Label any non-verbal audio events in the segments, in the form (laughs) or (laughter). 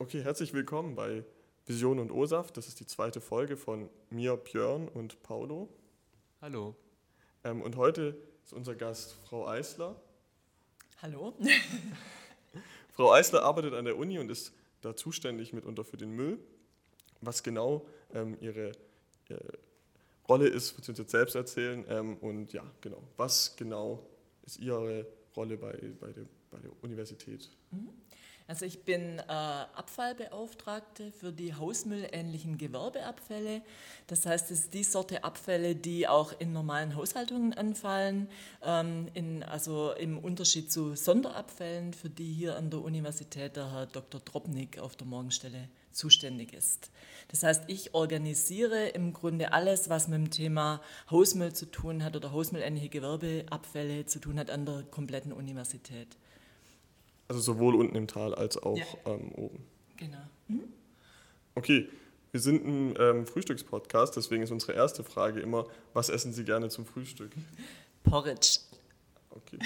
Okay, herzlich willkommen bei Vision und OSAF. Das ist die zweite Folge von mir, Björn und Paulo. Hallo. Ähm, und heute ist unser Gast Frau Eisler. Hallo. (laughs) Frau Eisler arbeitet an der Uni und ist da zuständig mitunter für den Müll. Was genau ähm, ihre äh, Rolle ist, wird sie uns jetzt selbst erzählen. Ähm, und ja, genau. Was genau ist Ihre Rolle bei, bei, der, bei der Universität? Mhm. Also ich bin äh, Abfallbeauftragte für die hausmüllähnlichen Gewerbeabfälle. Das heißt, es ist die Sorte Abfälle, die auch in normalen Haushaltungen anfallen, ähm, in, also im Unterschied zu Sonderabfällen, für die hier an der Universität der Herr Dr. Drobnik auf der Morgenstelle zuständig ist. Das heißt, ich organisiere im Grunde alles, was mit dem Thema Hausmüll zu tun hat oder hausmüllähnliche Gewerbeabfälle zu tun hat an der kompletten Universität. Also sowohl unten im Tal als auch ja. ähm, oben. Genau. Mhm. Okay, wir sind ein ähm, Frühstückspodcast, deswegen ist unsere erste Frage immer, was essen Sie gerne zum Frühstück? (laughs) Porridge. Okay.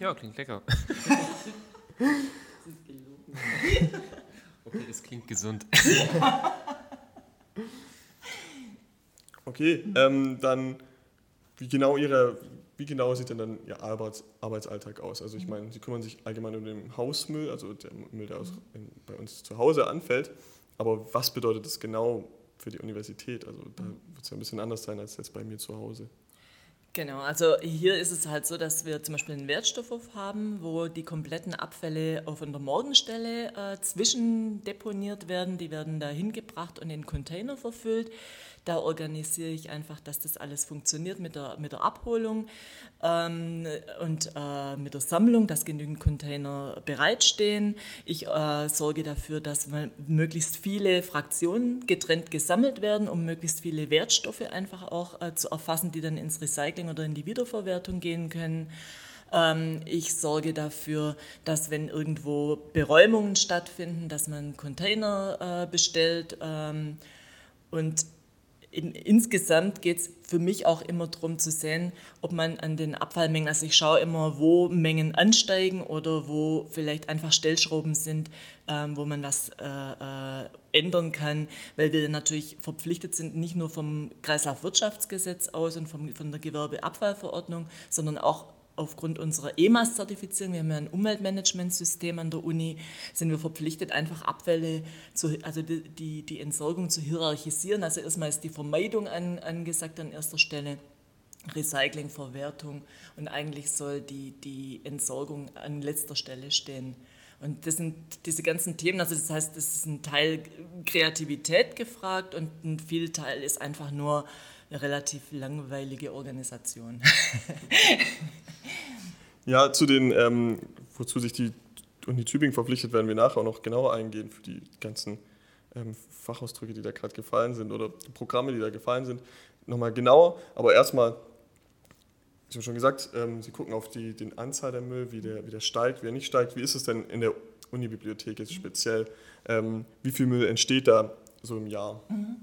ja, klingt lecker. das ist gelogen. Okay, das klingt gesund. okay, ähm, dann wie genau Ihre wie genau sieht denn dann Ihr Arbeits Arbeitsalltag aus? Also ich mhm. meine, Sie kümmern sich allgemein um den Hausmüll, also der Müll, der aus, in, bei uns zu Hause anfällt. Aber was bedeutet das genau für die Universität? Also da mhm. wird es ja ein bisschen anders sein als jetzt bei mir zu Hause. Genau, also hier ist es halt so, dass wir zum Beispiel einen Wertstoffhof haben, wo die kompletten Abfälle auf einer Morgenstelle äh, zwischendeponiert werden. Die werden da hingebracht und in Container verfüllt. Da organisiere ich einfach, dass das alles funktioniert mit der, mit der Abholung ähm, und äh, mit der Sammlung, dass genügend Container bereitstehen. Ich äh, sorge dafür, dass möglichst viele Fraktionen getrennt gesammelt werden, um möglichst viele Wertstoffe einfach auch äh, zu erfassen, die dann ins Recycling oder in die Wiederverwertung gehen können. Ähm, ich sorge dafür, dass wenn irgendwo Beräumungen stattfinden, dass man Container äh, bestellt. Ähm, und in, insgesamt geht es für mich auch immer darum zu sehen, ob man an den Abfallmengen, also ich schaue immer, wo Mengen ansteigen oder wo vielleicht einfach Stellschrauben sind, ähm, wo man was äh, äh, ändern kann, weil wir natürlich verpflichtet sind, nicht nur vom Kreislaufwirtschaftsgesetz aus und vom, von der Gewerbeabfallverordnung, sondern auch aufgrund unserer EMAS-Zertifizierung, wir haben ja ein Umweltmanagementsystem an der Uni, sind wir verpflichtet, einfach Abfälle, zu, also die, die, Entsorgung zu hierarchisieren. Also erstmal ist die Vermeidung an, angesagt an erster Stelle. Recycling, Verwertung und eigentlich soll die, die Entsorgung an letzter Stelle stehen. Und das sind diese ganzen Themen, also das heißt, es ist ein Teil Kreativität gefragt und ein viel Teil ist einfach nur relativ langweilige Organisation. (laughs) ja, zu den, ähm, wozu sich die Uni Tübingen verpflichtet, werden wir nachher auch noch genauer eingehen für die ganzen ähm, Fachausdrücke, die da gerade gefallen sind oder Programme, die da gefallen sind, nochmal genauer. Aber erstmal, ich habe schon gesagt, ähm, Sie gucken auf die den Anzahl der Müll, wie der, wie der steigt, wie er nicht steigt. Wie ist es denn in der Unibibliothek jetzt speziell? Ähm, wie viel Müll entsteht da so im Jahr? Mhm.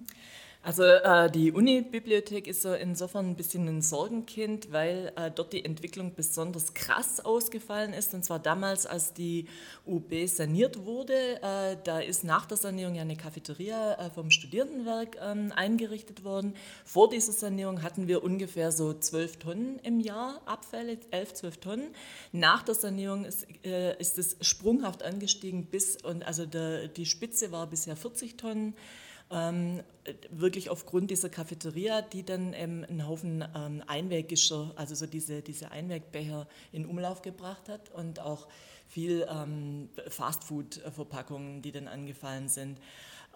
Also äh, die Uni-Bibliothek ist so insofern ein bisschen ein Sorgenkind, weil äh, dort die Entwicklung besonders krass ausgefallen ist. Und zwar damals, als die UB saniert wurde. Äh, da ist nach der Sanierung ja eine Cafeteria äh, vom Studierendenwerk ähm, eingerichtet worden. Vor dieser Sanierung hatten wir ungefähr so 12 Tonnen im Jahr Abfälle, 11, 12 Tonnen. Nach der Sanierung ist, äh, ist es sprunghaft angestiegen bis, und also der, die Spitze war bisher 40 Tonnen ähm, wirklich aufgrund dieser Cafeteria, die dann ähm, einen Haufen ähm, Einweggeschirr, also so diese, diese Einwegbecher in Umlauf gebracht hat und auch viel ähm, Fastfood-Verpackungen, die dann angefallen sind.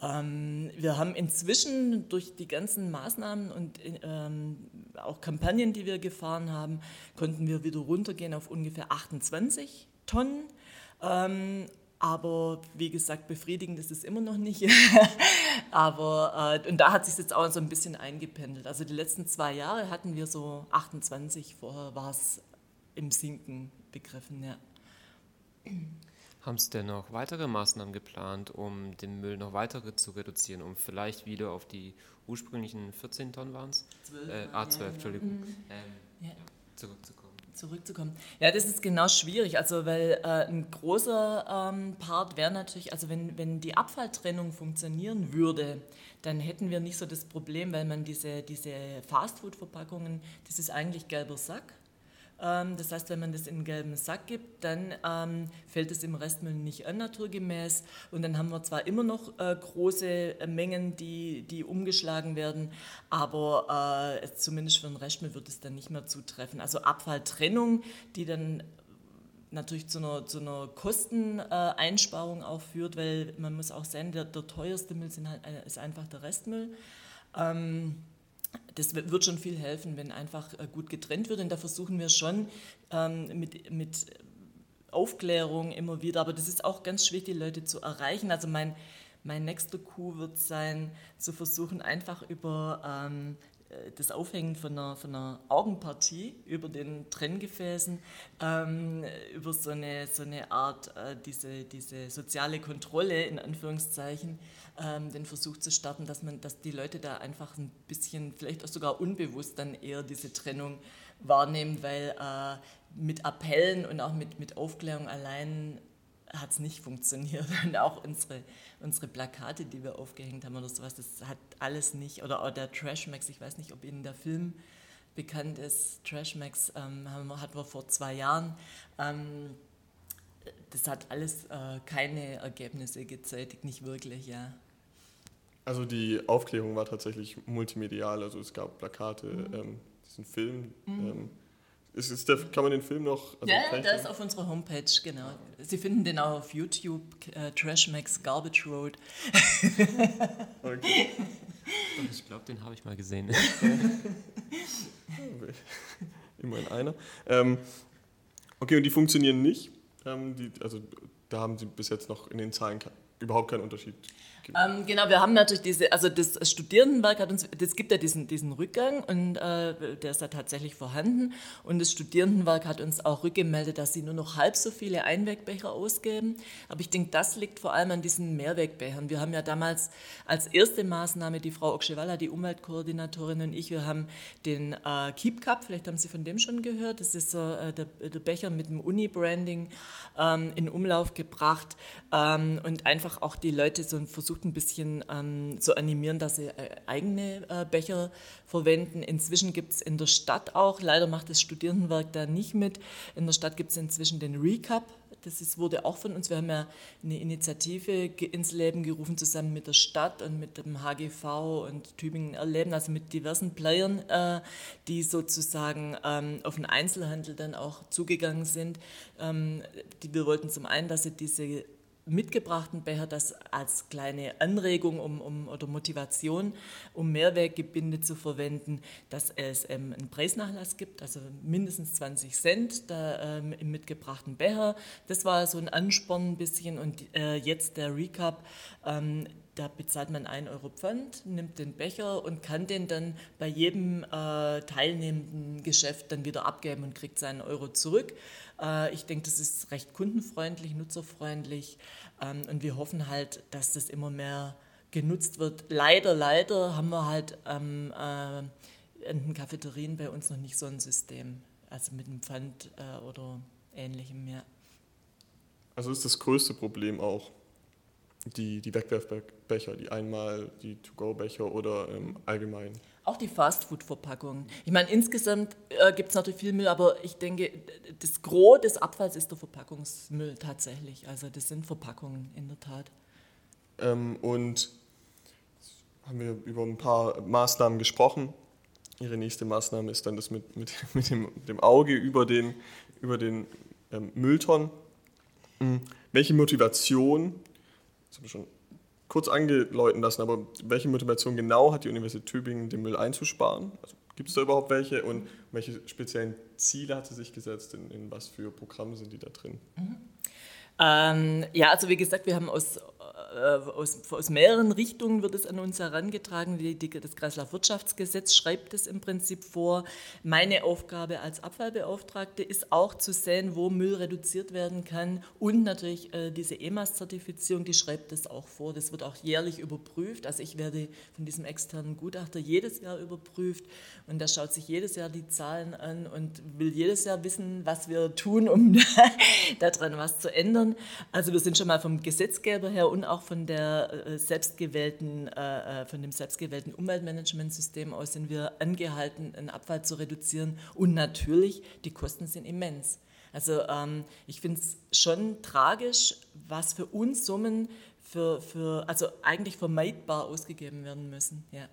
Ähm, wir haben inzwischen durch die ganzen Maßnahmen und ähm, auch Kampagnen, die wir gefahren haben, konnten wir wieder runtergehen auf ungefähr 28 Tonnen. Ähm, aber wie gesagt, befriedigend ist es immer noch nicht. (laughs) Aber äh, und da hat sich jetzt auch so ein bisschen eingependelt. Also die letzten zwei Jahre hatten wir so 28, vorher war es im Sinken begriffen, ja. Haben Sie denn noch weitere Maßnahmen geplant, um den Müll noch weiter zu reduzieren, um vielleicht wieder auf die ursprünglichen 14 Tonnen waren es? 12. Äh, A12, ah, Entschuldigung. Mhm. Ähm, ja. zurückzukommen. Zurückzukommen. Ja, das ist genau schwierig, also weil äh, ein großer ähm, Part wäre natürlich, also wenn, wenn die Abfalltrennung funktionieren würde, dann hätten wir nicht so das Problem, weil man diese, diese Fastfood-Verpackungen, das ist eigentlich gelber Sack. Ähm, das heißt, wenn man das in einen gelben Sack gibt, dann ähm, fällt es im Restmüll nicht an, naturgemäß. Und dann haben wir zwar immer noch äh, große Mengen, die, die umgeschlagen werden, aber äh, zumindest für den Restmüll wird es dann nicht mehr zutreffen. Also Abfalltrennung, die dann natürlich zu einer, zu einer Kosteneinsparung auch führt, weil man muss auch sehen, der, der teuerste Müll halt, äh, ist einfach der Restmüll. Ähm, das wird schon viel helfen, wenn einfach äh, gut getrennt wird. Und da versuchen wir schon ähm, mit, mit Aufklärung immer wieder, aber das ist auch ganz schwierig, die Leute zu erreichen. Also mein, mein nächster Coup wird sein, zu versuchen, einfach über ähm, äh, das Aufhängen von einer, von einer Augenpartie über den Trenngefäßen, ähm, über so eine, so eine Art, äh, diese, diese soziale Kontrolle in Anführungszeichen, ähm, den Versuch zu starten, dass, man, dass die Leute da einfach ein bisschen, vielleicht auch sogar unbewusst dann eher diese Trennung wahrnehmen, weil äh, mit Appellen und auch mit, mit Aufklärung allein hat es nicht funktioniert. (laughs) Und auch unsere, unsere Plakate, die wir aufgehängt haben oder sowas, das hat alles nicht. Oder auch der Trashmax, ich weiß nicht, ob Ihnen der Film bekannt ist. Trashmax ähm, hatten wir vor zwei Jahren. Ähm, das hat alles äh, keine Ergebnisse gezeitigt, nicht wirklich, ja. Also die Aufklärung war tatsächlich multimedial, also es gab Plakate, mhm. ähm, diesen Film. Mhm. Ähm, ist, ist der, kann man den Film noch? Also ja, der ist auf unserer Homepage, genau. Sie finden den auch auf YouTube, äh, Trashmax Garbage Road. (laughs) okay. Ich glaube, den habe ich mal gesehen. (laughs) Immerhin einer. Ähm, okay, und die funktionieren nicht. Ähm, die, also da haben Sie bis jetzt noch in den Zahlen überhaupt keinen Unterschied ähm, genau, wir haben natürlich diese, also das Studierendenwerk hat uns, das gibt ja diesen, diesen Rückgang und äh, der ist da tatsächlich vorhanden. Und das Studierendenwerk hat uns auch rückgemeldet, dass sie nur noch halb so viele Einwegbecher ausgeben. Aber ich denke, das liegt vor allem an diesen Mehrwegbechern. Wir haben ja damals als erste Maßnahme die Frau Okshewala, die Umweltkoordinatorin und ich, wir haben den äh, Keep Cup, vielleicht haben Sie von dem schon gehört, das ist äh, der, der, Becher mit dem Uni-Branding ähm, in Umlauf gebracht ähm, und einfach auch die Leute so versucht, versucht ein bisschen ähm, zu animieren, dass sie äh, eigene äh, Becher verwenden. Inzwischen gibt es in der Stadt auch, leider macht das Studierendenwerk da nicht mit, in der Stadt gibt es inzwischen den Recap. Das ist, wurde auch von uns, wir haben ja eine Initiative ins Leben gerufen, zusammen mit der Stadt und mit dem HGV und Tübingen Erleben, also mit diversen Playern, äh, die sozusagen ähm, auf den Einzelhandel dann auch zugegangen sind. Ähm, die, wir wollten zum einen, dass sie diese mitgebrachten Becher das als kleine Anregung um, um, oder Motivation, um Mehrweggebinde zu verwenden, dass es ähm, einen Preisnachlass gibt, also mindestens 20 Cent da, ähm, im mitgebrachten Becher. Das war so ein Ansporn ein bisschen und äh, jetzt der Recap. Ähm, da bezahlt man 1 Euro Pfand, nimmt den Becher und kann den dann bei jedem äh, teilnehmenden Geschäft dann wieder abgeben und kriegt seinen Euro zurück. Äh, ich denke, das ist recht kundenfreundlich, nutzerfreundlich ähm, und wir hoffen halt, dass das immer mehr genutzt wird. Leider, leider haben wir halt ähm, äh, in den Cafeterien bei uns noch nicht so ein System, also mit einem Pfand äh, oder ähnlichem mehr. Also ist das größte Problem auch die, die Wegwerfbecher, die einmal die To-Go-Becher oder ähm, allgemein auch die Fastfood-Verpackungen. Ich meine, insgesamt äh, gibt es natürlich viel Müll, aber ich denke, das Gros des Abfalls ist der Verpackungsmüll tatsächlich. Also das sind Verpackungen in der Tat. Ähm, und haben wir über ein paar Maßnahmen gesprochen. Ihre nächste Maßnahme ist dann das mit, mit, (laughs) mit dem, dem Auge über den, über den ähm, Müllton. Mhm. Welche Motivation, das habe ich schon kurz angeläuten lassen, aber welche Motivation genau hat die Universität Tübingen, den Müll einzusparen? Also, Gibt es da überhaupt welche und welche speziellen Ziele hat sie sich gesetzt? In, in was für Programme sind die da drin? Mhm. Ähm, ja, also wie gesagt, wir haben aus aus, aus mehreren Richtungen wird es an uns herangetragen. Die, die, das Kreislaufwirtschaftsgesetz schreibt es im Prinzip vor. Meine Aufgabe als Abfallbeauftragte ist auch zu sehen, wo Müll reduziert werden kann. Und natürlich äh, diese EMAS-Zertifizierung, die schreibt es auch vor. Das wird auch jährlich überprüft. Also ich werde von diesem externen Gutachter jedes Jahr überprüft. Und der schaut sich jedes Jahr die Zahlen an und will jedes Jahr wissen, was wir tun, um (laughs) daran was zu ändern. Also wir sind schon mal vom Gesetzgeber her und auch von der äh, selbstgewählten, äh, äh, von dem selbstgewählten Umweltmanagementsystem aus sind wir angehalten, einen Abfall zu reduzieren. Und natürlich, die Kosten sind immens. Also ähm, ich finde es schon tragisch, was für Unsummen für, für, also eigentlich vermeidbar ausgegeben werden müssen. Ja.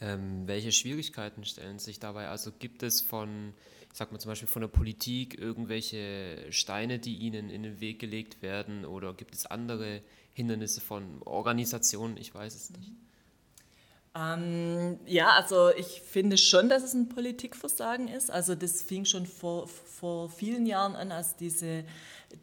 Ähm, welche Schwierigkeiten stellen sich dabei? Also gibt es von, ich sag mal zum Beispiel von der Politik irgendwelche Steine, die ihnen in den Weg gelegt werden oder gibt es andere Hindernisse von Organisationen? Ich weiß es nicht. Ähm, ja, also ich finde schon, dass es ein Politikversagen ist. Also das fing schon vor, vor vielen Jahren an, als diese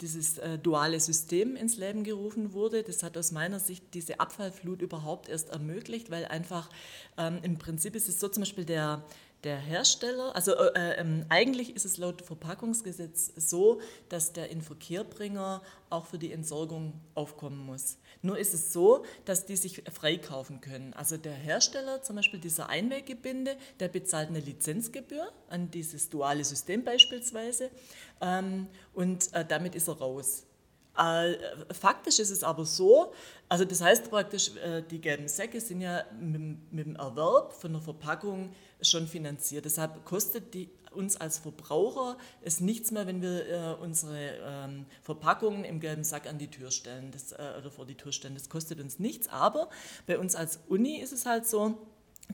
dieses äh, duale System ins Leben gerufen wurde. Das hat aus meiner Sicht diese Abfallflut überhaupt erst ermöglicht, weil einfach ähm, im Prinzip ist es so zum Beispiel der, der Hersteller, also äh, äh, eigentlich ist es laut Verpackungsgesetz so, dass der Inverkehrbringer auch für die Entsorgung aufkommen muss. Nur ist es so, dass die sich freikaufen können. Also der Hersteller, zum Beispiel dieser Einweggebinde, der bezahlt eine Lizenzgebühr an dieses duale System beispielsweise ähm, und äh, damit ist er raus. Äh, faktisch ist es aber so, also das heißt praktisch, äh, die gelben Säcke sind ja mit, dem Erwerb von der Verpackung schon finanziert. Deshalb kostet die uns als Verbraucher es nichts mehr, wenn wir äh, unsere ähm, Verpackungen im gelben Sack an die Tür stellen das, oder vor die Tür stellen. Das kostet uns nichts, aber bei uns als Uni ist es halt so,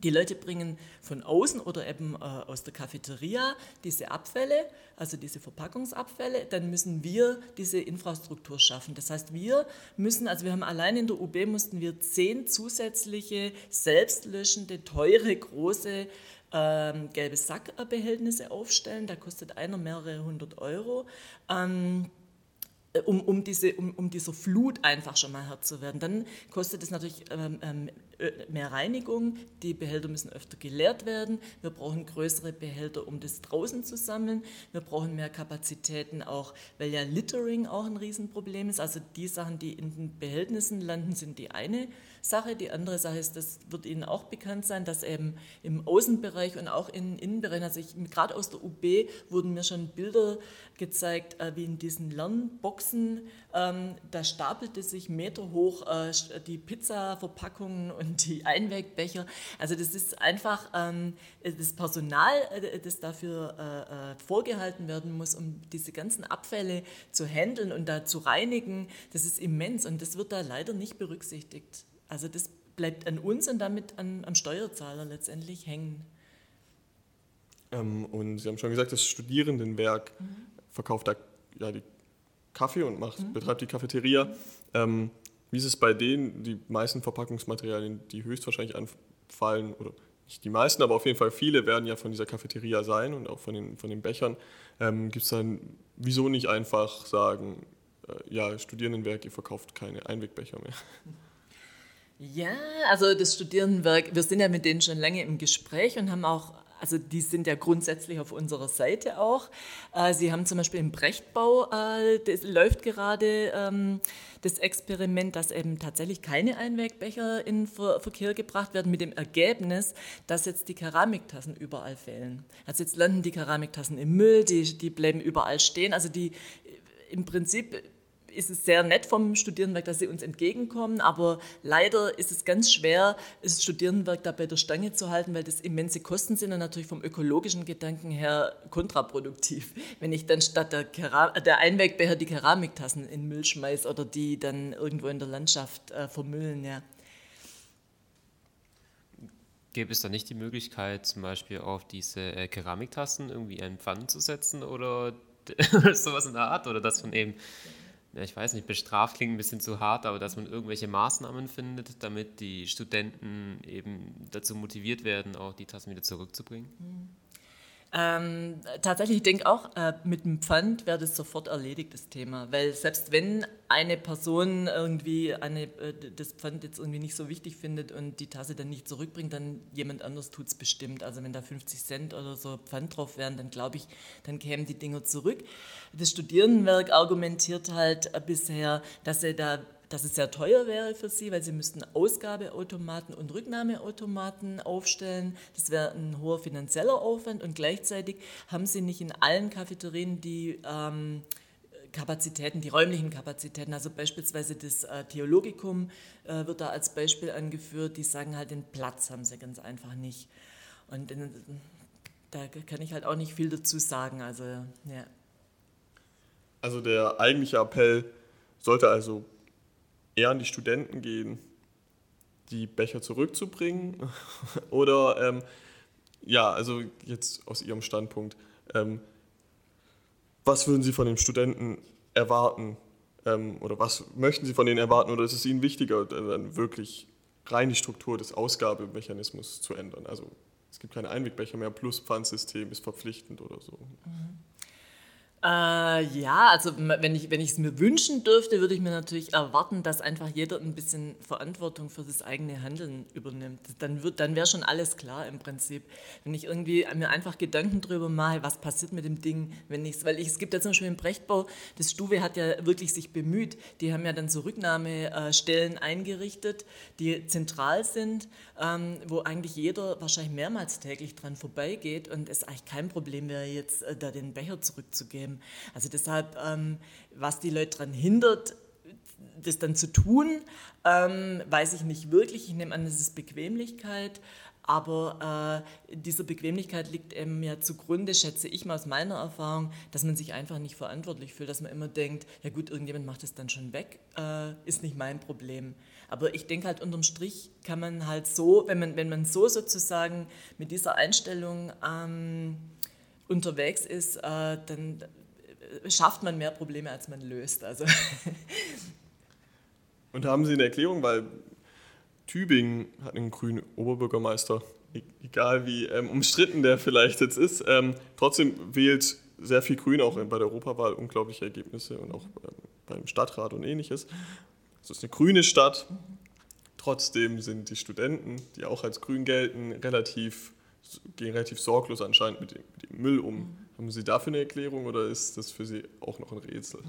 die Leute bringen von außen oder eben äh, aus der Cafeteria diese Abfälle, also diese Verpackungsabfälle, dann müssen wir diese Infrastruktur schaffen. Das heißt, wir müssen, also wir haben allein in der UB mussten wir zehn zusätzliche selbstlöschende, teure, große ähm, gelbe Sackbehältnisse aufstellen. Da kostet einer mehrere hundert Euro. Ähm, äh, um, um, diese, um, um dieser Flut einfach schon mal Herr zu werden. Dann kostet es natürlich ähm, ähm mehr Reinigung, die Behälter müssen öfter geleert werden, wir brauchen größere Behälter, um das draußen zu sammeln, wir brauchen mehr Kapazitäten auch, weil ja Littering auch ein Riesenproblem ist, also die Sachen, die in den Behältnissen landen, sind die eine Sache. Die andere Sache ist, das wird Ihnen auch bekannt sein, dass eben im Außenbereich und auch in Innenbereich, also ich, gerade aus der UB wurden mir schon Bilder gezeigt, äh, wie in diesen Lernboxen, ähm, da stapelte sich meterhoch äh, die Pizza-Verpackungen und die Einwegbecher. Also das ist einfach ähm, das Personal, äh, das dafür äh, äh, vorgehalten werden muss, um diese ganzen Abfälle zu handeln und da zu reinigen, das ist immens und das wird da leider nicht berücksichtigt. Also das bleibt an uns und damit an, am Steuerzahler letztendlich hängen. Ähm, und Sie haben schon gesagt, das Studierendenwerk mhm. verkauft da ja, die Kaffee und macht, mhm. betreibt die Cafeteria. Ähm, wie ist es bei denen, die meisten Verpackungsmaterialien, die höchstwahrscheinlich anfallen, oder nicht die meisten, aber auf jeden Fall viele werden ja von dieser Cafeteria sein und auch von den, von den Bechern. Ähm, Gibt es dann, wieso nicht einfach sagen, äh, ja, Studierendenwerk, ihr verkauft keine Einwegbecher mehr? Ja, also das Studierendenwerk, wir sind ja mit denen schon lange im Gespräch und haben auch, also die sind ja grundsätzlich auf unserer Seite auch. Äh, sie haben zum Beispiel im Brechtbau, äh, das läuft gerade ähm, das Experiment, dass eben tatsächlich keine Einwegbecher in Verkehr gebracht werden, mit dem Ergebnis, dass jetzt die Keramiktassen überall fehlen. Also jetzt landen die Keramiktassen im Müll, die, die bleiben überall stehen. Also die im Prinzip ist es sehr nett vom Studierendenwerk, dass sie uns entgegenkommen, aber leider ist es ganz schwer, das Studierendenwerk da bei der Stange zu halten, weil das immense Kosten sind und natürlich vom ökologischen Gedanken her kontraproduktiv. Wenn ich dann statt der, Keram der Einwegbecher die Keramiktassen in Müll schmeiße oder die dann irgendwo in der Landschaft äh, vermüllen, ja. Gäbe es da nicht die Möglichkeit, zum Beispiel auf diese äh, Keramiktassen irgendwie einen Pfannen zu setzen oder (laughs) sowas in der Art? Oder dass man eben ja, ich weiß nicht, bestraft klingt ein bisschen zu hart, aber dass man irgendwelche Maßnahmen findet, damit die Studenten eben dazu motiviert werden, auch die Tassen wieder zurückzubringen? Ähm, tatsächlich, ich denke auch, äh, mit dem Pfand wäre das sofort erledigt, das Thema. Weil selbst wenn eine Person irgendwie eine, äh, das Pfand jetzt irgendwie nicht so wichtig findet und die Tasse dann nicht zurückbringt, dann jemand anders tut es bestimmt. Also wenn da 50 Cent oder so Pfand drauf wären, dann glaube ich, dann kämen die Dinger zurück. Das Studierendenwerk argumentiert halt äh, bisher, dass er da dass es sehr teuer wäre für sie, weil sie müssten Ausgabeautomaten und Rücknahmeautomaten aufstellen. Das wäre ein hoher finanzieller Aufwand und gleichzeitig haben sie nicht in allen Cafeterien die ähm, Kapazitäten, die räumlichen Kapazitäten. Also beispielsweise das äh, Theologikum äh, wird da als Beispiel angeführt. Die sagen halt, den Platz haben sie ganz einfach nicht. Und in, da kann ich halt auch nicht viel dazu sagen. Also, ja. Also der eigentliche Appell sollte also eher an die Studenten gehen, die Becher zurückzubringen? (laughs) Oder ähm, ja, also jetzt aus Ihrem Standpunkt, ähm, was würden Sie von den Studenten erwarten? Ähm, oder was möchten Sie von denen erwarten? Oder ist es Ihnen wichtiger, dann wirklich rein die Struktur des Ausgabemechanismus zu ändern? Also es gibt keine Einwegbecher mehr, plus Pfandsystem ist verpflichtend oder so. Mhm. Äh, ja, also wenn ich es mir wünschen dürfte, würde ich mir natürlich erwarten, dass einfach jeder ein bisschen Verantwortung für das eigene Handeln übernimmt. Dann dann wäre schon alles klar im Prinzip. Wenn ich irgendwie mir einfach Gedanken darüber mache, was passiert mit dem Ding, wenn ich weil ich es gibt ja zum Beispiel im Brechtbau, das Stuwe hat ja wirklich sich bemüht. Die haben ja dann so Rücknahmestellen eingerichtet, die zentral sind, ähm, wo eigentlich jeder wahrscheinlich mehrmals täglich dran vorbeigeht und es eigentlich kein Problem wäre, jetzt äh, da den Becher zurückzugeben. Also deshalb, ähm, was die Leute daran hindert, das dann zu tun, ähm, weiß ich nicht wirklich. Ich nehme an, es ist Bequemlichkeit. Aber äh, dieser Bequemlichkeit liegt eben ja zugrunde, schätze ich mal aus meiner Erfahrung, dass man sich einfach nicht verantwortlich fühlt, dass man immer denkt, ja gut, irgendjemand macht es dann schon weg, äh, ist nicht mein Problem. Aber ich denke halt unterm Strich kann man halt so, wenn man, wenn man so sozusagen mit dieser Einstellung ähm, unterwegs ist, äh, dann schafft man mehr Probleme, als man löst. Also. (laughs) Und haben Sie eine Erklärung, weil Tübingen hat einen grünen Oberbürgermeister, e-, egal wie ähm, umstritten der vielleicht jetzt ist, ähm, trotzdem wählt sehr viel Grün auch bei der Europawahl unglaubliche Ergebnisse und auch ähm, beim Stadtrat und ähnliches. Es ist eine grüne Stadt. Trotzdem sind die Studenten, die auch als grün gelten, relativ, gehen relativ sorglos anscheinend mit dem, mit dem Müll um. Haben Sie dafür eine Erklärung oder ist das für Sie auch noch ein Rätsel?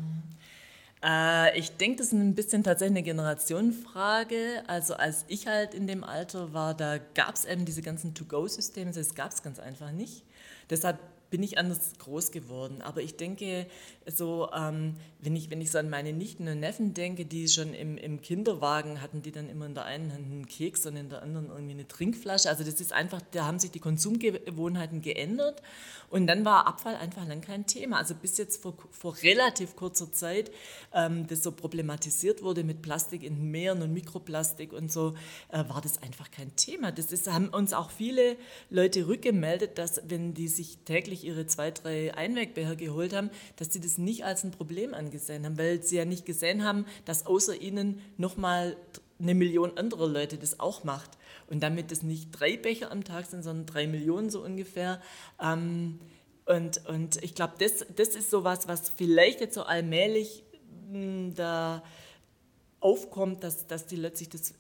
Äh, ich denke, das ist ein bisschen tatsächlich eine Generationenfrage. Also als ich halt in dem Alter war, da gab es eben diese ganzen To-Go-Systeme, das gab es ganz einfach nicht. Deshalb bin ich anders groß geworden. Aber ich denke, so, ähm, wenn, ich, wenn ich so an meine Nichten und Neffen denke, die schon im, im Kinderwagen hatten, die dann immer in der einen Hand einen Keks und in der anderen irgendwie eine Trinkflasche. Also das ist einfach, da haben sich die Konsumgewohnheiten geändert und dann war Abfall einfach lang kein Thema. Also bis jetzt vor, vor relativ kurzer Zeit ähm, das so problematisiert wurde mit Plastik in Meeren und Mikroplastik und so, äh, war das einfach kein Thema. Das ist, haben uns auch viele Leute rückgemeldet, dass wenn die sich täglich ihre zwei, drei Einwegbecher geholt haben, dass sie das nicht als ein Problem angesehen haben, weil sie ja nicht gesehen haben, dass außer ihnen nochmal eine Million anderer Leute das auch macht. Und damit das nicht drei Becher am Tag sind, sondern drei Millionen so ungefähr. Ähm, und, und ich glaube, das, das ist so was, was vielleicht jetzt so allmählich mh, hm, da aufkommt, dass, dass die Leute sich das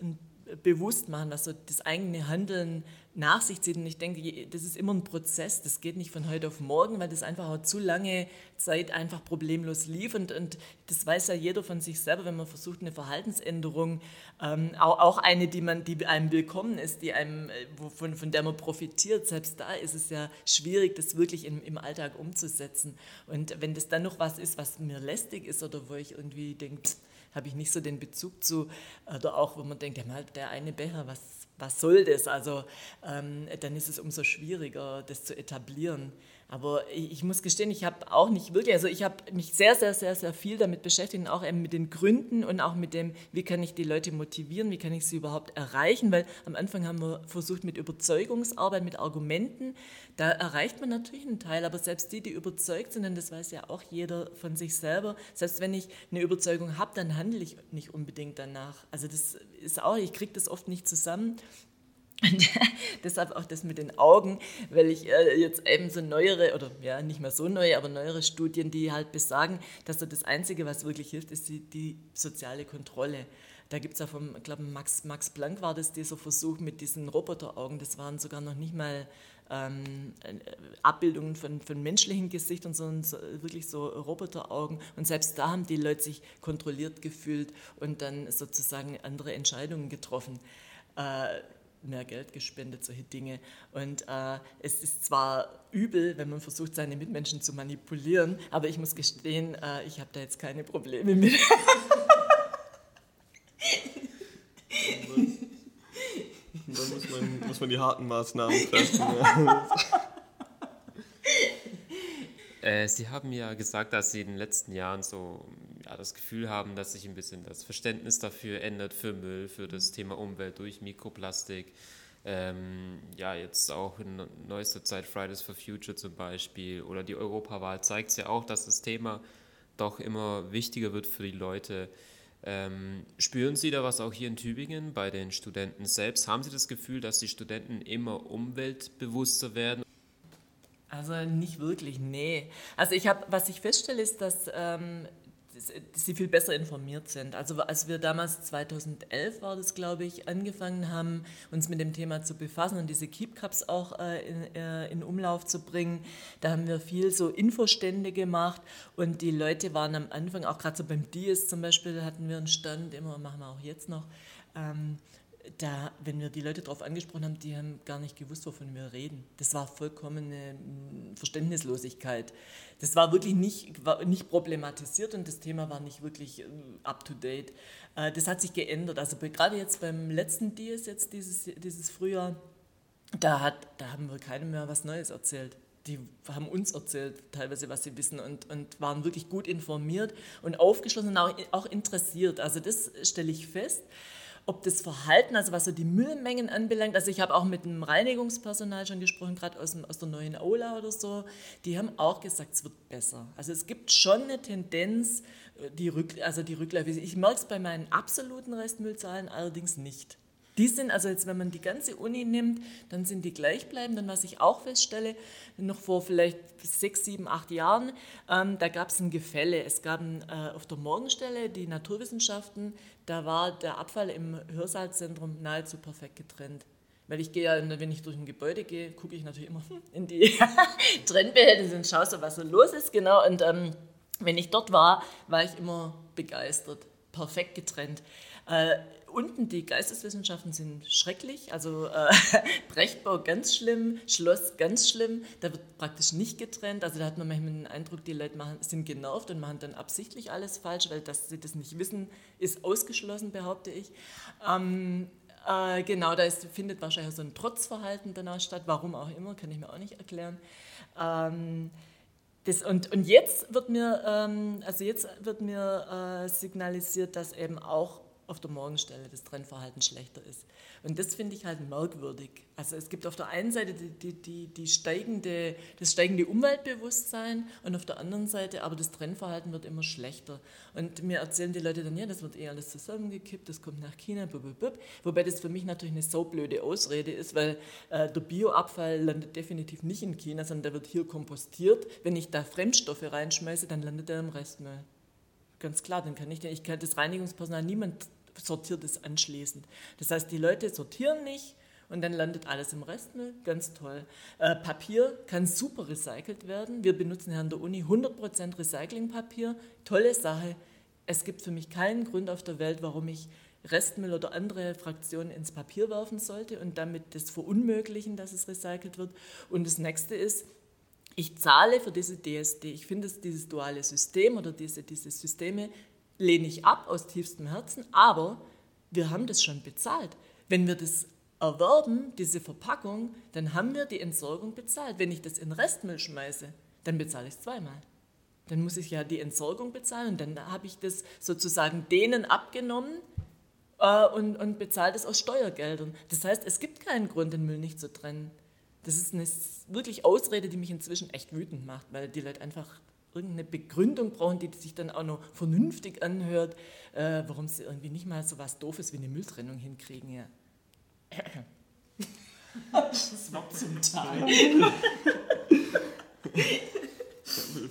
bewusst machen, dass so das eigene Handeln nach sich zieht. Und ich denke, das ist immer ein Prozess, das geht nicht von heute auf morgen, weil das einfach auch zu lange Zeit einfach problemlos lief. Und, und das weiß ja jeder von sich selber, wenn man versucht, eine Verhaltensänderung, ähm, auch, auch, eine, die, man, die einem willkommen ist, die einem, äh, von, von der man profitiert, selbst da ist es ja schwierig, das wirklich im, im Alltag umzusetzen. Und wenn das dann noch was ist, was mir lästig ist oder wo ich irgendwie denke, habe ich nicht so den Bezug zu, oder auch, wo man denkt, ja, mal der eine Becher, was, was soll das? Also ähm, dann ist es umso schwieriger, das zu etablieren. Aber ich, ich muss gestehen, ich habe auch nicht wirklich, also ich habe mich sehr, sehr, sehr, sehr viel damit beschäftigt, auch eben mit den Gründen und auch mit dem, wie kann ich die Leute motivieren, wie kann ich sie überhaupt erreichen, weil am Anfang haben wir versucht mit Überzeugungsarbeit, mit Argumenten, da erreicht man natürlich einen Teil, aber selbst die, die überzeugt sind, und das weiß ja auch jeder von sich selber, selbst wenn ich eine Überzeugung habe, dann handle ich nicht unbedingt danach. Also das ist auch, ich kriege das oft nicht zusammen. Und (laughs) deshalb auch das mit den Augen, weil ich äh, jetzt eben so neuere, oder ja, nicht mehr so neue, aber neuere Studien, die halt besagen, dass so das Einzige, was wirklich hilft, ist die, die soziale Kontrolle. Da gibt es ja vom, ich glaube, Max, Max Planck war das dieser Versuch mit diesen Roboteraugen. Das waren sogar noch nicht mal ähm, äh, Abbildungen von, von menschlichen Gesichtern, sondern so, wirklich so Roboteraugen. Und selbst da haben die Leute sich kontrolliert gefühlt und dann sozusagen andere Entscheidungen getroffen. Äh, mehr Geld gespendet, solche Dinge. Und äh, es ist zwar übel, wenn man versucht, seine Mitmenschen zu manipulieren, aber ich muss gestehen, äh, ich habe da jetzt keine Probleme mit. (laughs) Dann muss man, muss man die harten Maßnahmen treffen. äh, Sie haben ja gesagt, dass Sie in den letzten Jahren so das Gefühl haben, dass sich ein bisschen das Verständnis dafür ändert für Müll, für das Thema Umwelt durch Mikroplastik. Ähm, ja, jetzt auch in neuester Zeit Fridays for Future zum Beispiel oder die Europawahl zeigt es ja auch, dass das Thema doch immer wichtiger wird für die Leute. Ähm, spüren Sie da was auch hier in Tübingen bei den Studenten selbst? Haben Sie das Gefühl, dass die Studenten immer umweltbewusster werden? Also nicht wirklich, nee. Also ich habe, was ich feststelle, ist, dass ähm, sie viel besser informiert sind. Also als wir damals 2011 war das, glaube ich, angefangen haben, uns mit dem Thema zu befassen und diese Keep Cups auch äh, in, äh, in, Umlauf zu bringen, da haben wir viel so Infostände gemacht und die Leute waren am Anfang, auch gerade so beim Dies zum Beispiel, hatten wir einen Stand, immer machen wir auch jetzt noch, ähm, da, wenn wir die Leute darauf angesprochen haben, die haben gar nicht gewusst, wovon wir reden. Das war vollkommene mm, Verständnislosigkeit. Das war wirklich nicht, war nicht problematisiert und das Thema war nicht wirklich äh, up-to-date. Äh, das hat sich geändert. Also gerade jetzt beim letzten Dies, jetzt dieses, dieses Frühjahr, da, hat, da haben wir keinem mehr was Neues erzählt die haben uns erzählt, teilweise, was sie wissen und, und waren wirklich gut informiert und aufgeschlossen und auch, auch interessiert. Also das stelle ich fest ob das Verhalten, also was so die Müllmengen anbelangt, also ich habe auch mit dem Reinigungspersonal schon gesprochen, gerade aus, aus der neuen Aula oder so, die haben auch gesagt, es wird besser. Also es gibt schon eine Tendenz, äh, die, Rück, also die Rückläufe. Ich merke es bei meinen absoluten Restmüllzahlen allerdings nicht. Die sind, also jetzt, wenn man die ganze Uni nimmt, dann sind die gleichbleibend. Und was ich auch feststelle, noch vor vielleicht sechs, sieben, acht Jahren, ähm, da gab es ein Gefälle. Es gab äh, auf der Morgenstelle die Naturwissenschaften, da war der Abfall im Hörsaalzentrum nahezu perfekt getrennt. Weil ich gehe ja, wenn ich durch ein Gebäude gehe, gucke ich natürlich immer (laughs) in die (laughs) Trennbehältnisse und schaue so, was so los ist. Genau. Und ähm, wenn ich dort war, war ich immer begeistert. Perfekt getrennt. Äh, unten die Geisteswissenschaften sind schrecklich, also äh, (laughs) Brechtbau ganz schlimm, Schloss ganz schlimm, da wird praktisch nicht getrennt, also da hat man manchmal den Eindruck, die Leute machen, sind genervt und machen dann absichtlich alles falsch, weil dass sie das nicht wissen, ist ausgeschlossen, behaupte ich. Ähm, äh, genau, da ist, findet wahrscheinlich so ein Trotzverhalten danach statt, warum auch immer, kann ich mir auch nicht erklären. Ähm, das, und, und jetzt wird mir, ähm, also jetzt wird mir äh, signalisiert, dass eben auch auf der Morgenstelle das Trennverhalten schlechter ist. Und das finde ich halt merkwürdig. Also es gibt auf der einen Seite die, die, die, steigende, das steigende Umweltbewusstsein und auf der anderen Seite aber das Trennverhalten wird immer schlechter. Und mir erzählen die Leute dann, ja, das wird eh alles zusammengekippt, das kommt nach China, bub, bub, bub. wobei das für mich natürlich eine so blöde Ausrede ist, weil äh, der Bioabfall landet definitiv nicht in China, sondern der wird hier kompostiert. Wenn ich da Fremdstoffe reinschmeiße, dann landet er im Restmüll. Ganz klar, dann kann ich, ich kann das Reinigungspersonal niemand sortiert es anschließend. Das heißt, die Leute sortieren nicht und dann landet alles im Restmüll. Ganz toll. Äh, Papier kann super recycelt werden. Wir benutzen hier an der Uni 100% Recyclingpapier. Tolle Sache. Es gibt für mich keinen Grund auf der Welt, warum ich Restmüll oder andere Fraktionen ins Papier werfen sollte und damit das verunmöglichen, dass es recycelt wird. Und das nächste ist, ich zahle für diese DSD. Ich finde, dieses duale System oder diese, diese Systeme lehne ich ab aus tiefstem Herzen, aber wir haben das schon bezahlt. Wenn wir das erwerben, diese Verpackung, dann haben wir die Entsorgung bezahlt. Wenn ich das in Restmüll schmeiße, dann bezahle ich es zweimal. Dann muss ich ja die Entsorgung bezahlen und dann habe ich das sozusagen denen abgenommen äh, und, und bezahle das aus Steuergeldern. Das heißt, es gibt keinen Grund, den Müll nicht zu trennen. Das ist eine wirklich Ausrede, die mich inzwischen echt wütend macht, weil die Leute einfach irgendeine Begründung brauchen, die sich dann auch noch vernünftig anhört, äh, warum sie irgendwie nicht mal so was Doofes wie eine Mülltrennung hinkriegen. Ja. Das war zum Teil.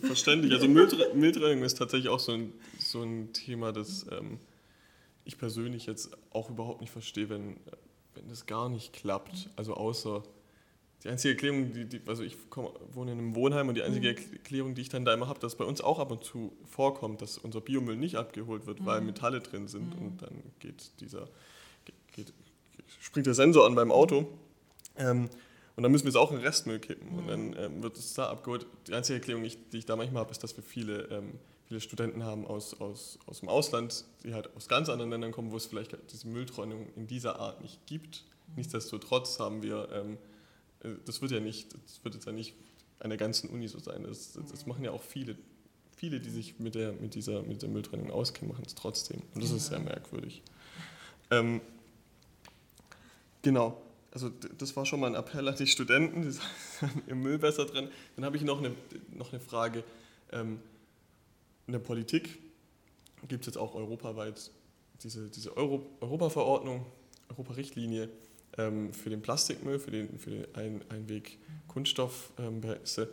Verständlich. Also Mülltrennung ist tatsächlich auch so ein, so ein Thema, das ähm, ich persönlich jetzt auch überhaupt nicht verstehe, wenn, wenn das gar nicht klappt. Also außer die einzige Erklärung, die, die, also ich komm, wohne in einem Wohnheim und die einzige mhm. Erklärung, die ich dann da immer habe, dass bei uns auch ab und zu vorkommt, dass unser Biomüll nicht abgeholt wird, mhm. weil Metalle drin sind mhm. und dann geht dieser, geht, springt der Sensor an beim Auto. Ähm, und dann müssen wir es auch in Restmüll kippen. Und dann ähm, wird es da abgeholt. Die einzige Erklärung, die ich da manchmal habe, ist, dass wir viele, ähm, viele Studenten haben aus, aus, aus dem Ausland, die halt aus ganz anderen Ländern kommen, wo es vielleicht diese Mülltrennung in dieser Art nicht gibt. Mhm. Nichtsdestotrotz haben wir, ähm, äh, das wird ja nicht, das wird jetzt ja nicht an der ganzen Uni so sein. Das, das, das machen ja auch viele, viele, die sich mit der, mit dieser, mit der Mülltrennung auskennen, machen es trotzdem. Und das ist sehr merkwürdig. Ähm, genau also das war schon mal ein Appell an die Studenten, die (laughs) haben ihr Müll besser drin. Dann habe ich noch eine, noch eine Frage. Ähm, in der Politik gibt es jetzt auch europaweit diese, diese Euro, Europa-Verordnung, Europa-Richtlinie ähm, für den Plastikmüll, für den, für den Ein Einweg-Kunststoffbehältnisse, ähm,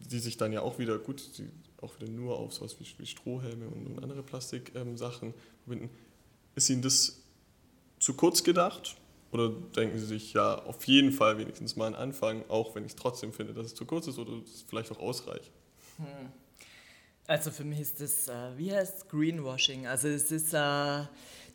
die sich dann ja auch wieder, gut, die auch wieder nur auf sowas wie, wie Strohhelme und, und andere Plastiksachen ähm, verbinden. Ist Ihnen das zu kurz gedacht? Oder denken Sie sich, ja, auf jeden Fall wenigstens mal einen Anfang, auch wenn ich trotzdem finde, dass es zu kurz ist oder es vielleicht auch ausreicht? Hm. Also für mich ist das, äh, wie heißt es, Greenwashing. Also es ist, äh,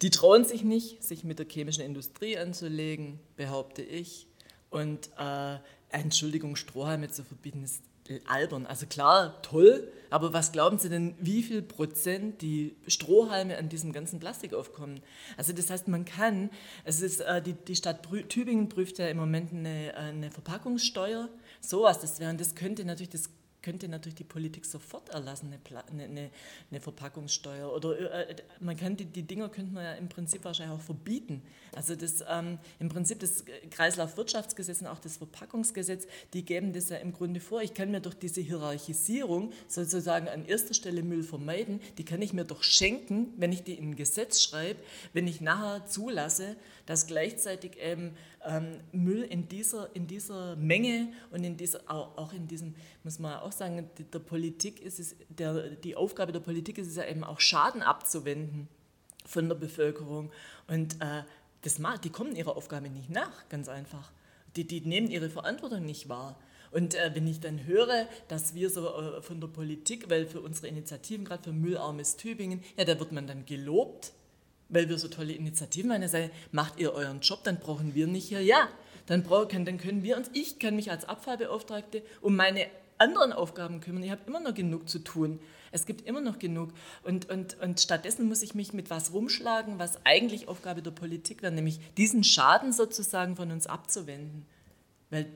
die trauen sich nicht, sich mit der chemischen Industrie anzulegen, behaupte ich. Und äh, Entschuldigung, Strohhalme zu verbieten, ist albern. Also klar, toll, aber was glauben Sie denn, wie viel Prozent die Strohhalme an diesem ganzen Plastik aufkommen? Also das heißt, man kann, es ist, äh, die, die Stadt Tübingen prüft ja im Moment eine, eine Verpackungssteuer, sowas, das wäre, das könnte natürlich das könnte natürlich die Politik sofort erlassen, eine, eine, eine Verpackungssteuer. Oder äh, man kann die, die Dinger könnte man ja im Prinzip wahrscheinlich auch verbieten. Also das ähm, im Prinzip das Kreislaufwirtschaftsgesetz und auch das Verpackungsgesetz, die geben das ja im Grunde vor. Ich kann mir doch diese Hierarchisierung sozusagen an erster Stelle Müll vermeiden, die kann ich mir doch schenken, wenn ich die in ein Gesetz schreibe, wenn ich nachher zulasse, dass gleichzeitig ähm, ähm, Müll in dieser, in dieser Menge und in dieser, auch in diesem, muss man auch sagen, der Politik ist es, der, die Aufgabe der Politik ist es ja eben auch Schaden abzuwenden von der Bevölkerung. Und äh, das, die kommen ihrer Aufgabe nicht nach, ganz einfach. Die, die nehmen ihre Verantwortung nicht wahr. Und äh, wenn ich dann höre, dass wir so äh, von der Politik, weil für unsere Initiativen, gerade für Müllarmes Tübingen, ja, da wird man dann gelobt weil wir so tolle Initiativen haben. Sagen, macht ihr euren Job, dann brauchen wir nicht hier. Ja, dann, brauchen, dann können wir uns, ich kann mich als Abfallbeauftragte um meine anderen Aufgaben kümmern. Ich habe immer noch genug zu tun. Es gibt immer noch genug. Und, und, und stattdessen muss ich mich mit was rumschlagen, was eigentlich Aufgabe der Politik wäre, nämlich diesen Schaden sozusagen von uns abzuwenden. Weil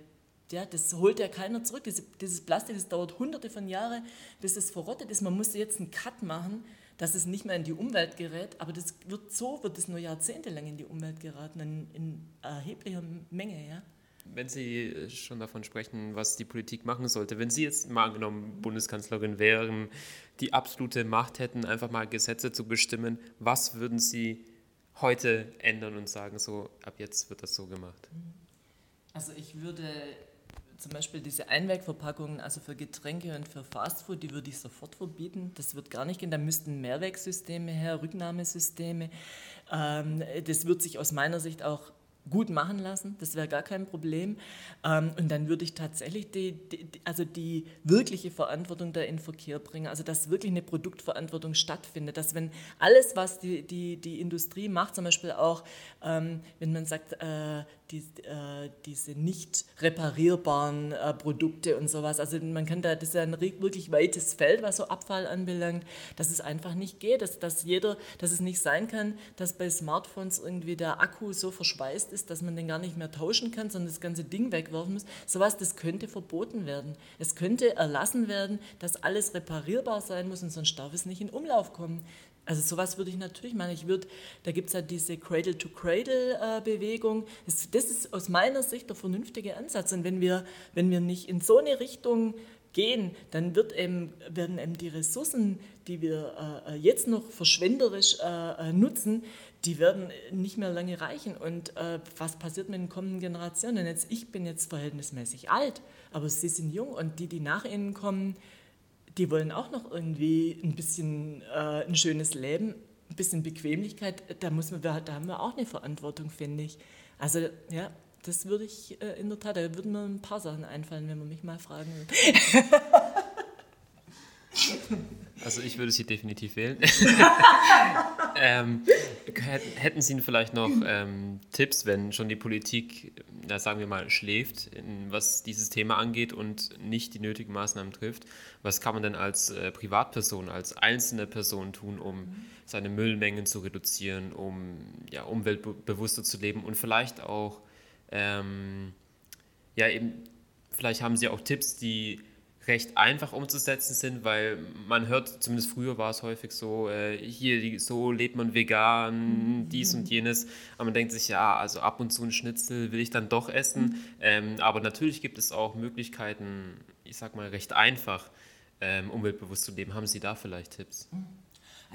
ja, das holt ja keiner zurück. Dieses Plastik, das dauert hunderte von Jahren, bis es verrottet ist. Man muss jetzt einen Cut machen dass es nicht mehr in die Umwelt gerät, aber das wird so wird es nur jahrzehntelang in die Umwelt geraten, in, in erheblicher Menge, ja. Wenn Sie schon davon sprechen, was die Politik machen sollte, wenn Sie jetzt mal angenommen Bundeskanzlerin wären, die absolute Macht hätten, einfach mal Gesetze zu bestimmen, was würden Sie heute ändern und sagen, so ab jetzt wird das so gemacht? Also ich würde zum Beispiel diese Einwegverpackungen, also für Getränke und für Fastfood, die würde ich sofort verbieten. Das wird gar nicht gehen. Da müssten Mehrwegsysteme her, Rücknahmesysteme. Ähm, das wird sich aus meiner Sicht auch gut machen lassen, das wäre gar kein Problem. Ähm, und dann würde ich tatsächlich die, die, also die wirkliche Verantwortung da in Verkehr bringen, also dass wirklich eine Produktverantwortung stattfindet, dass wenn alles, was die, die, die Industrie macht, zum Beispiel auch, ähm, wenn man sagt, äh, die, äh, diese nicht reparierbaren äh, Produkte und sowas. Also man kann da, das ist ja ein wirklich weites Feld, was so Abfall anbelangt, dass es einfach nicht geht, dass, dass jeder, dass es nicht sein kann, dass bei Smartphones irgendwie der Akku so verschweißt ist, dass man den gar nicht mehr tauschen kann, sondern das ganze Ding wegwerfen muss. Sowas, das könnte verboten werden. Es könnte erlassen werden, dass alles reparierbar sein muss und sonst darf es nicht in Umlauf kommen. Also sowas würde ich natürlich machen. Ich würde, da gibt es ja diese Cradle-to-Cradle-Bewegung. Das, das, ist aus meiner Sicht der vernünftige Ansatz. Und wenn wir, wenn wir nicht in so eine Richtung gehen, dann wird eben, werden eben die Ressourcen, die wir äh, jetzt noch verschwenderisch äh, äh, nutzen, die werden nicht mehr lange reichen. Und äh, was passiert mit den kommenden Generationen? Jetzt, ich bin jetzt verhältnismäßig alt, aber sie sind jung und die, die nach ihnen kommen, die wollen auch noch irgendwie ein bisschen äh, ein schönes Leben, ein bisschen Bequemlichkeit. Da, muss man, da haben wir auch eine Verantwortung, finde ich. Also ja, das würde ich äh, in der Tat, da würden mir ein paar Sachen einfallen, wenn man mich mal fragen würde. (laughs) Also ich würde sie definitiv wählen. (laughs) ähm, hätten Sie vielleicht noch ähm, Tipps, wenn schon die Politik, na, sagen wir mal, schläft, in, was dieses Thema angeht und nicht die nötigen Maßnahmen trifft? Was kann man denn als äh, Privatperson, als einzelne Person tun, um seine Müllmengen zu reduzieren, um ja, umweltbewusster zu leben und vielleicht auch, ähm, ja eben, vielleicht haben Sie auch Tipps, die recht einfach umzusetzen sind, weil man hört, zumindest früher war es häufig so, äh, hier, so lebt man vegan, dies und jenes, aber man denkt sich, ja, also ab und zu ein Schnitzel will ich dann doch essen, ähm, aber natürlich gibt es auch Möglichkeiten, ich sag mal, recht einfach ähm, umweltbewusst zu leben. Haben Sie da vielleicht Tipps?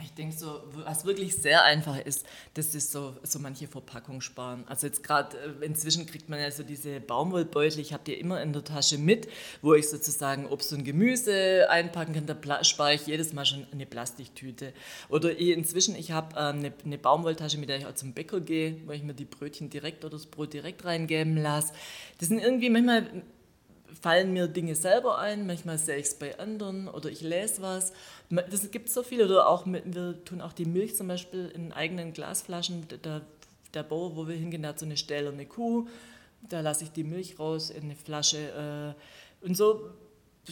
Ich denke so, was wirklich sehr einfach ist, das ist so, so manche Verpackung sparen. Also jetzt gerade äh, inzwischen kriegt man ja so diese Baumwollbeutel, ich habe die immer in der Tasche mit, wo ich sozusagen Obst und Gemüse einpacken kann, da spare ich jedes Mal schon eine Plastiktüte. Oder inzwischen, ich habe eine, eine Baumwolltasche, mit der ich auch zum Bäcker gehe, wo ich mir die Brötchen direkt oder das Brot direkt reingeben lasse. Das sind irgendwie manchmal fallen mir Dinge selber ein, manchmal sehe ich es bei anderen oder ich lese was. Das gibt so viel. Oder auch, wir tun auch die Milch zum Beispiel in eigenen Glasflaschen. Der, der Bauer, wo wir hingehen, hat so eine stählerne Kuh. Da lasse ich die Milch raus in eine Flasche. Äh, und so,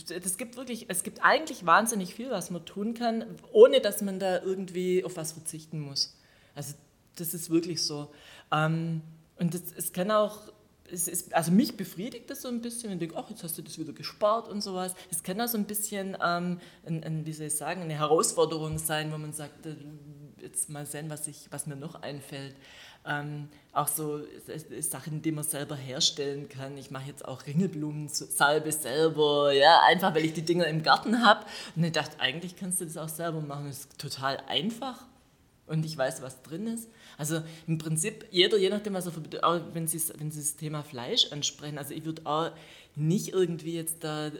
es gibt wirklich, es gibt eigentlich wahnsinnig viel, was man tun kann, ohne dass man da irgendwie auf was verzichten muss. Also das ist wirklich so. Ähm, und es kann auch es ist, also mich befriedigt das so ein bisschen, wenn ich denke, ach, jetzt hast du das wieder gespart und sowas. Es kann auch so ein bisschen, ähm, ein, ein, wie soll ich sagen, eine Herausforderung sein, wo man sagt, äh, jetzt mal sehen, was, ich, was mir noch einfällt. Ähm, auch so Sachen, die man selber herstellen kann. Ich mache jetzt auch Ringelblumensalbe selber, ja, einfach weil ich die Dinger im Garten habe. Und ich dachte, eigentlich kannst du das auch selber machen. Das ist total einfach und ich weiß, was drin ist. Also im Prinzip, jeder, je nachdem, was er auch wenn Sie, wenn Sie das Thema Fleisch ansprechen, also ich würde auch nicht irgendwie jetzt da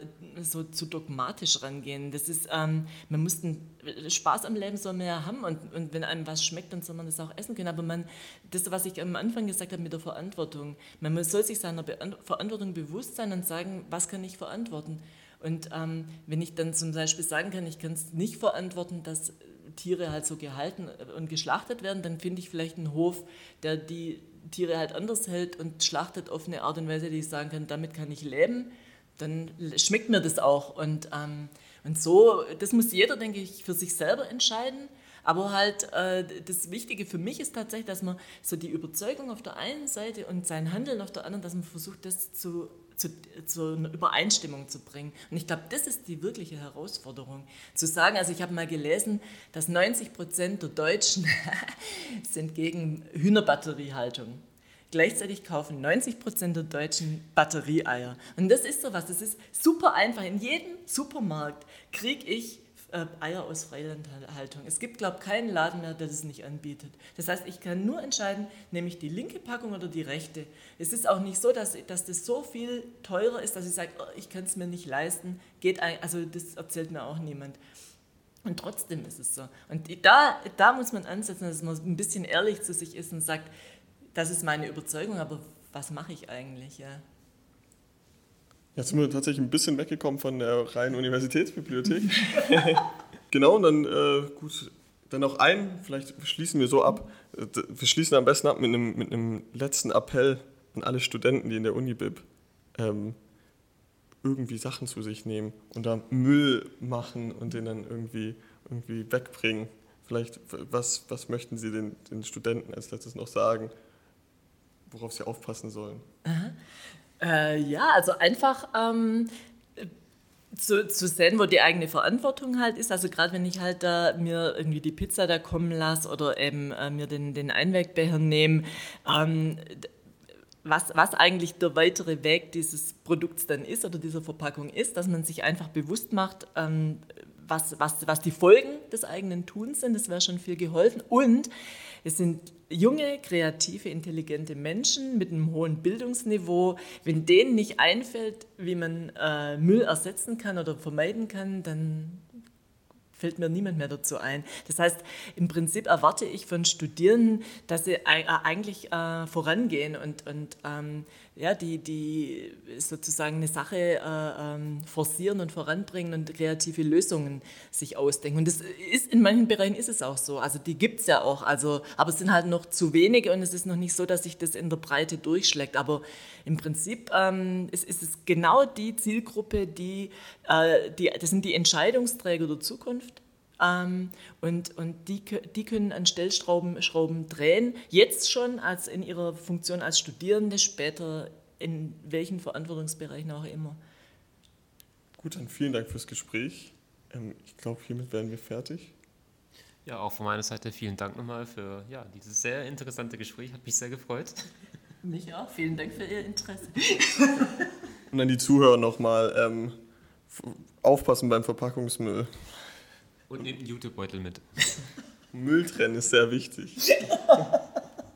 so zu dogmatisch rangehen. Das ist, ähm, man muss einen Spaß am Leben soll man ja haben und, und wenn einem was schmeckt, dann soll man das auch essen können. Aber man, das, was ich am Anfang gesagt habe mit der Verantwortung, man soll sich seiner Verantwortung bewusst sein und sagen, was kann ich verantworten? Und ähm, wenn ich dann zum Beispiel sagen kann, ich kann es nicht verantworten, dass Tiere halt so gehalten und geschlachtet werden, dann finde ich vielleicht einen Hof, der die Tiere halt anders hält und schlachtet auf eine Art und Weise, die ich sagen kann, damit kann ich leben, dann schmeckt mir das auch. Und, ähm, und so, das muss jeder, denke ich, für sich selber entscheiden. Aber halt äh, das Wichtige für mich ist tatsächlich, dass man so die Überzeugung auf der einen Seite und sein Handeln auf der anderen, dass man versucht, das zu zu, zu einer Übereinstimmung zu bringen. Und ich glaube, das ist die wirkliche Herausforderung. Zu sagen, also ich habe mal gelesen, dass 90 Prozent der Deutschen (laughs) sind gegen Hühnerbatteriehaltung. Gleichzeitig kaufen 90 Prozent der Deutschen Batterieeier. Und das ist sowas, das ist super einfach. In jedem Supermarkt kriege ich äh, Eier aus Freilandhaltung. Es gibt, glaube ich, keinen Laden mehr, der das nicht anbietet. Das heißt, ich kann nur entscheiden, nehme ich die linke Packung oder die rechte. Es ist auch nicht so, dass, dass das so viel teurer ist, dass ich sage, oh, ich kann es mir nicht leisten. Geht ein, also das erzählt mir auch niemand. Und trotzdem ist es so. Und da, da muss man ansetzen, dass man ein bisschen ehrlich zu sich ist und sagt, das ist meine Überzeugung, aber was mache ich eigentlich? Ja. Jetzt sind wir tatsächlich ein bisschen weggekommen von der reinen Universitätsbibliothek. (laughs) genau, und dann, äh, gut, dann noch ein, vielleicht schließen wir so ab. Wir schließen am besten ab mit einem, mit einem letzten Appell an alle Studenten, die in der Unibib ähm, irgendwie Sachen zu sich nehmen und da Müll machen und den dann irgendwie, irgendwie wegbringen. Vielleicht, was, was möchten Sie den, den Studenten als letztes noch sagen, worauf sie aufpassen sollen? Aha. Äh, ja, also einfach ähm, zu, zu sehen, wo die eigene Verantwortung halt ist. Also gerade wenn ich halt da mir irgendwie die Pizza da kommen lasse oder eben äh, mir den, den Einwegbecher nehme, ähm, was, was eigentlich der weitere Weg dieses Produkts dann ist oder dieser Verpackung ist, dass man sich einfach bewusst macht, ähm, was, was, was die Folgen des eigenen Tuns sind. Das wäre schon viel geholfen. Und es sind junge, kreative, intelligente Menschen mit einem hohen Bildungsniveau. Wenn denen nicht einfällt, wie man äh, Müll ersetzen kann oder vermeiden kann, dann fällt mir niemand mehr dazu ein. Das heißt, im Prinzip erwarte ich von Studierenden, dass sie äh, eigentlich äh, vorangehen und, und ähm, ja, die, die sozusagen eine Sache äh, ähm, forcieren und voranbringen und kreative Lösungen sich ausdenken. Und das ist in manchen Bereichen ist es auch so. Also die gibt es ja auch, also, aber es sind halt noch zu wenige und es ist noch nicht so, dass sich das in der Breite durchschlägt. Aber im Prinzip ähm, ist, ist, es genau die Zielgruppe, die, äh, die, das sind die Entscheidungsträger der Zukunft. Ähm, und und die, die können an Stellschrauben Schrauben drehen, jetzt schon als in ihrer Funktion als Studierende, später in welchen Verantwortungsbereichen auch immer. Gut, dann vielen Dank fürs Gespräch. Ähm, ich glaube, hiermit werden wir fertig. Ja, auch von meiner Seite vielen Dank nochmal für ja, dieses sehr interessante Gespräch. Hat mich sehr gefreut. Mich auch. Vielen Dank für Ihr Interesse. Und an die Zuhörer nochmal, ähm, aufpassen beim Verpackungsmüll. Und nehmt einen Jutebeutel mit. (laughs) Müll trennen ist sehr wichtig. (laughs)